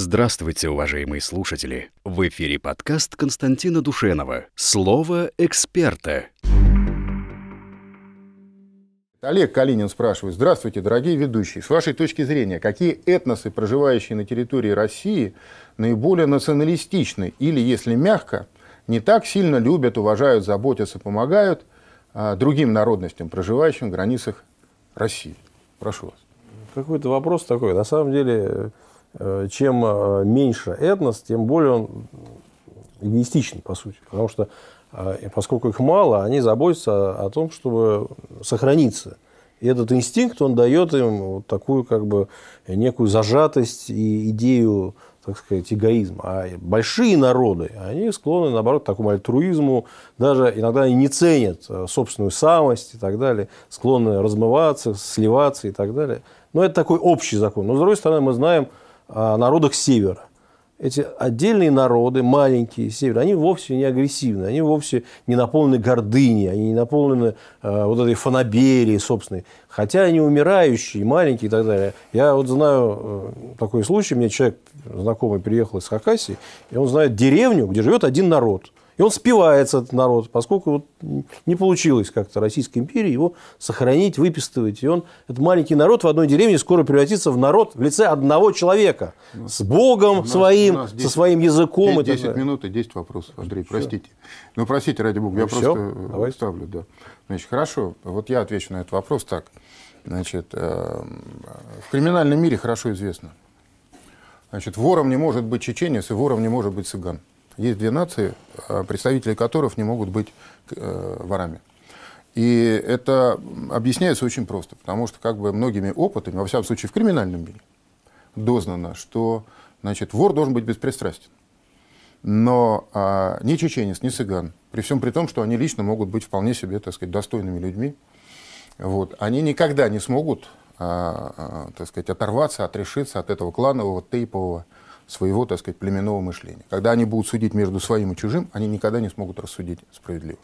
Здравствуйте, уважаемые слушатели! В эфире подкаст Константина Душенова «Слово эксперта». Олег Калинин спрашивает. Здравствуйте, дорогие ведущие. С вашей точки зрения, какие этносы, проживающие на территории России, наиболее националистичны или, если мягко, не так сильно любят, уважают, заботятся, помогают а, другим народностям, проживающим в границах России? Прошу вас. Какой-то вопрос такой. На самом деле, чем э, меньше этнос, тем более он эгоистичен, по сути. Потому что, э, поскольку их мало, они заботятся о том, чтобы сохраниться. И этот инстинкт, он дает им вот такую как бы некую зажатость и идею так сказать, эгоизм. А большие народы, они склонны, наоборот, к такому альтруизму, даже иногда они не ценят собственную самость и так далее, склонны размываться, сливаться и так далее. Но это такой общий закон. Но, с другой стороны, мы знаем народах Севера. Эти отдельные народы, маленькие, север, они вовсе не агрессивны, они вовсе не наполнены гордыней, они не наполнены э, вот этой фанаберией собственной. Хотя они умирающие, маленькие и так далее. Я вот знаю э, такой случай, мне человек знакомый приехал из Хакасии, и он знает деревню, где живет один народ – и он спивается, этот народ, поскольку вот не получилось как-то Российской империи его сохранить, выпистывать. И он, этот маленький народ в одной деревне скоро превратится в народ в лице одного человека. С Богом нас, своим, 10, со своим языком. 10, 10 минут и 10 вопросов, Андрей, все. простите. Ну, простите, ради Бога, ну, я все? просто Давай. ставлю. Да. Значит, хорошо, вот я отвечу на этот вопрос так. Значит, э, в криминальном мире хорошо известно. Значит, вором не может быть чеченец, и вором не может быть цыган. Есть две нации, а, представители которых не могут быть э, ворами. И это объясняется очень просто, потому что как бы многими опытами, во всяком случае в криминальном мире, дознано, что значит, вор должен быть беспристрастен. Но а, ни чеченец, ни цыган, при всем при том, что они лично могут быть вполне себе, так сказать, достойными людьми, вот, они никогда не смогут, а, а, так сказать, оторваться, отрешиться от этого кланового, тейпового своего, так сказать, племенного мышления. Когда они будут судить между своим и чужим, они никогда не смогут рассудить справедливо.